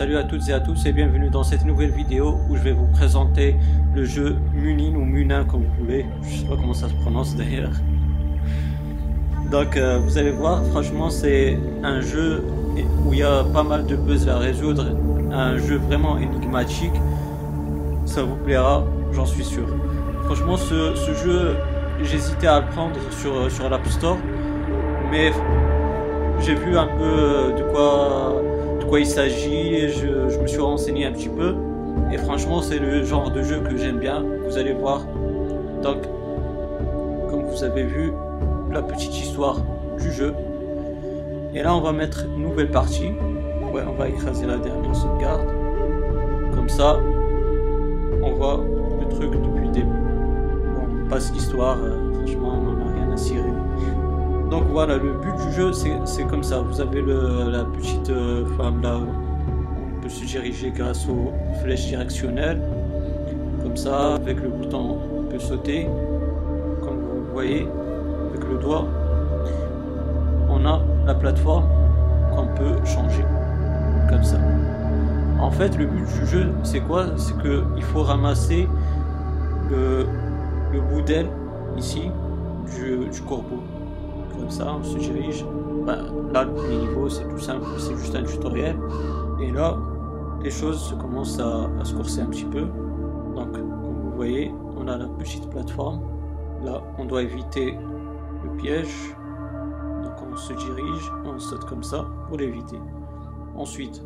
Salut à toutes et à tous et bienvenue dans cette nouvelle vidéo où je vais vous présenter le jeu Munin ou Munin comme vous voulez. Je sais pas comment ça se prononce d'ailleurs. Donc euh, vous allez voir, franchement c'est un jeu où il y a pas mal de puzzles à résoudre. Un jeu vraiment énigmatique. Ça vous plaira, j'en suis sûr. Franchement ce, jeu, j'hésitais à le prendre sur, sur l'App Store. Mais j'ai vu un peu de quoi quoi il s'agit, je, me suis renseigné un petit peu. Et franchement, c'est le genre de jeu que j'aime bien. Vous allez voir. Donc, comme vous avez vu, la petite histoire du jeu. Et là, on va mettre une nouvelle partie. Ouais, on va écraser la dernière sauvegarde. Comme ça, on voit le truc depuis le début. Bon, on passe l'histoire. Euh, franchement, on n'en a rien à cirer. Donc voilà, le but du jeu, c'est comme ça. Vous avez la petite euh, femme là, on peut se diriger grâce aux flèches directionnelles. Comme ça, avec le bouton, on peut sauter. Comme vous voyez, avec le doigt, on a la plateforme qu'on peut changer. Comme ça. En fait, le but du jeu, c'est quoi? C'est qu'il faut ramasser le, bout d'aile ici du corbeau comme ça, on se dirige. Bah, là, le niveau, c'est tout simple, c'est juste un tutoriel. Et là, les choses se commencent à, se corser un petit peu. Donc, comme vous voyez, on a la petite plateforme. Là, on doit éviter le piège. Donc, on se dirige, on saute comme ça pour l'éviter. Ensuite,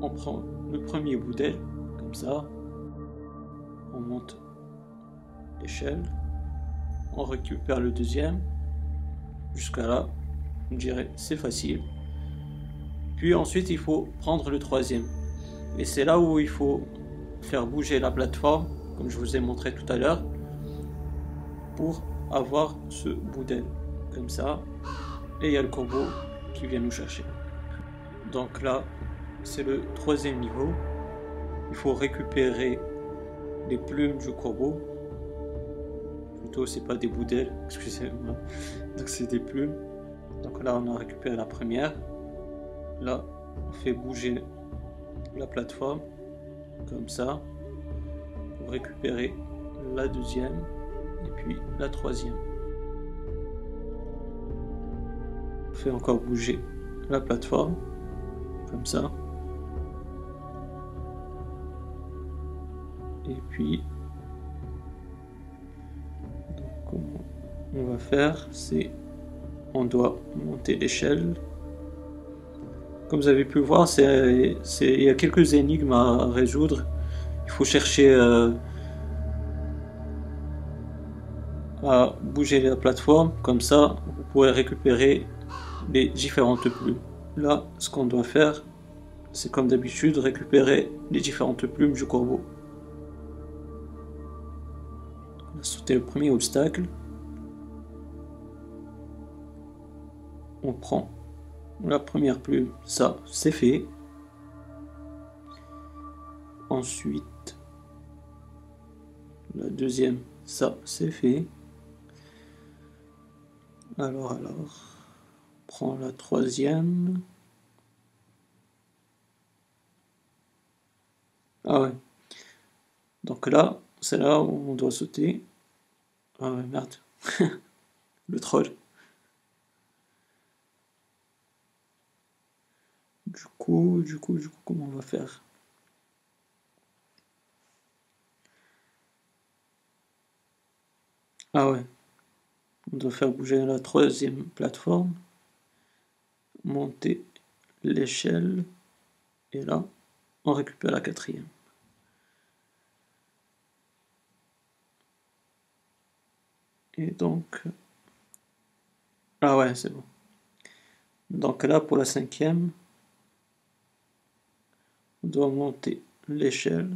on prend le premier bout d'aile, comme ça. On monte l'échelle. On récupère le deuxième. Jusqu'à là, on dirait c'est facile. Puis ensuite, il faut prendre le troisième. Et c'est là où il faut faire bouger la plateforme, comme je vous ai montré tout à l'heure, pour avoir ce bout d'aile. Comme ça. Et il y a le corbeau qui vient nous chercher. Donc là, c'est le troisième niveau. Il faut récupérer les plumes du corbeau c'est pas des bouts d'ailes, excusez-moi. Donc c'est des plumes. Donc là on a récupéré la première. Là on fait bouger la plateforme comme ça pour récupérer la deuxième et puis la troisième. On fait encore bouger la plateforme comme ça. Et puis on va faire, c'est on doit monter l'échelle. Comme vous avez pu voir, c'est il y a quelques énigmes à résoudre. Il faut chercher euh, à bouger la plateforme, comme ça vous pourrez récupérer les différentes plumes. Là, ce qu'on doit faire, c'est comme d'habitude récupérer les différentes plumes du corbeau. On a sauté le premier obstacle. On prend la première plume, ça c'est fait. Ensuite, la deuxième, ça c'est fait. Alors, alors, on prend la troisième. Ah ouais. Donc là, c'est là où on doit sauter. Ah ouais, merde. Le troll. Du coup, du coup, du coup, comment on va faire? Ah ouais. On doit faire bouger la troisième plateforme. Monter l'échelle. Et là, on récupère la quatrième. Et donc... Ah ouais, c'est bon. Donc là, pour la cinquième, doit monter l'échelle,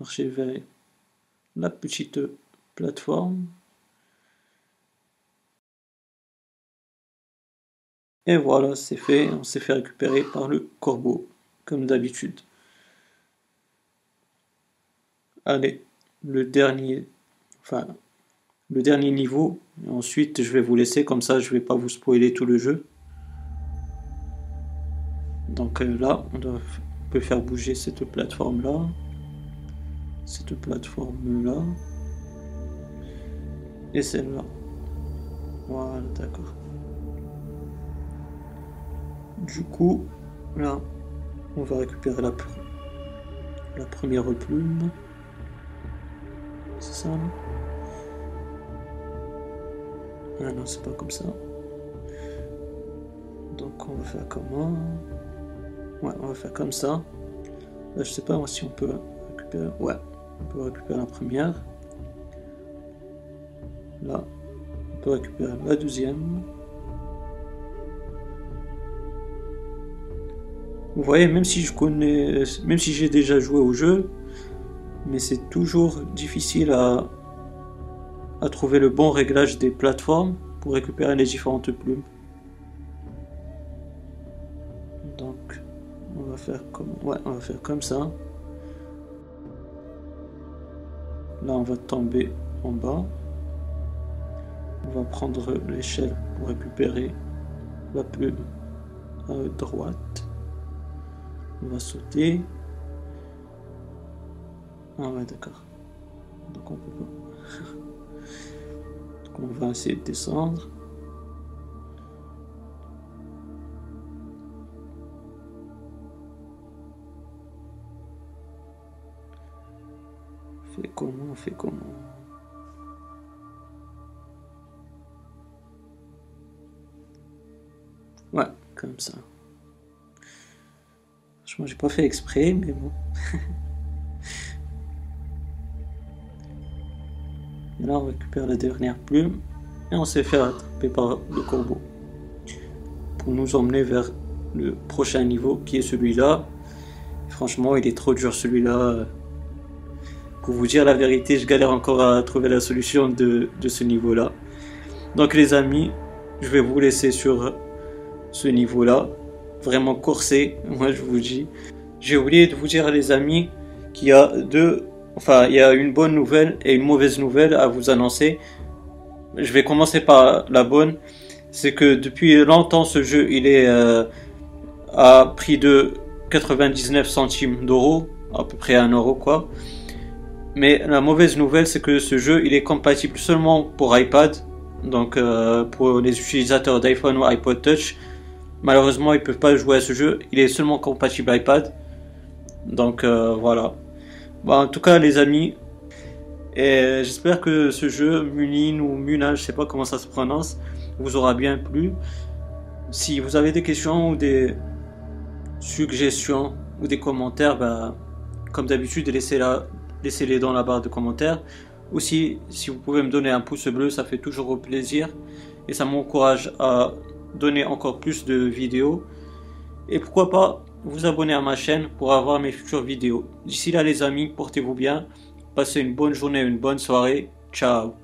marcher vers la petite plateforme. Et voilà, c'est fait, on s'est fait récupérer par le corbeau, comme d'habitude. Allez, le dernier, enfin, le dernier niveau. ensuite, je vais vous laisser, comme ça, je vais pas vous spoiler tout le jeu. Donc euh, là, on doit peut faire bouger cette plateforme là cette plateforme là et celle-là. Voilà d'accord. Du coup là on va récupérer la, la première plume. C'est ça là ah non c'est pas comme ça. Donc on va faire comment? On va faire comme ça. Là, je sais pas si on peut récupérer. Ouais, on peut récupérer la première. Là, on peut récupérer la deuxième. Vous voyez, même si je connais, même si j'ai déjà joué au jeu, mais c'est toujours difficile à trouver le bon réglage des plateformes pour récupérer les différentes plumes. Faire comme ouais on va faire comme ça. Là on va tomber en bas. On va prendre l'échelle pour récupérer la plume à droite. On va sauter. Ah ouais d'accord. Donc on peut pas. On va essayer de descendre On fait comment? Ouais, comme ça. Franchement, j'ai pas fait exprès, mais bon. et là, on récupère la dernière plume et on s'est fait attraper par le corbeau pour nous emmener vers le prochain niveau qui est celui-là. Franchement, il est trop dur celui-là. Pour vous dire la vérité, je galère encore à trouver la solution de, ce niveau-là. Donc les amis, je vais vous laisser sur ce niveau-là. Vraiment corsé, moi je vous dis. J'ai oublié de vous dire les amis qu'il y a deux... Enfin, il y a une bonne nouvelle et une mauvaise nouvelle à vous annoncer. Je vais commencer par la bonne. C'est que depuis longtemps, ce jeu, il est euh, à prix de 99 centimes d'euros, à peu près 1 euro quoi. Mais la mauvaise nouvelle, c'est que ce jeu, il est compatible seulement pour iPad. Donc euh, pour les utilisateurs d'iPhone ou iPod Touch, malheureusement, ils peuvent pas jouer à ce jeu. Il est seulement compatible iPad. Donc euh, voilà. Bon, en tout cas, les amis, j'espère que ce jeu, Munin ou Muna, je sais pas comment ça se prononce, vous aura bien plu. Si vous avez des questions ou des suggestions ou des commentaires, bah, comme d'habitude, laissez-la laissez-les dans la barre de commentaires. Aussi, si vous pouvez me donner un pouce bleu, ça fait toujours plaisir et ça m'encourage à donner encore plus de vidéos. Et pourquoi pas vous abonner à ma chaîne pour avoir mes futures vidéos. D'ici là les amis, portez-vous bien, passez une bonne journée, une bonne soirée. Ciao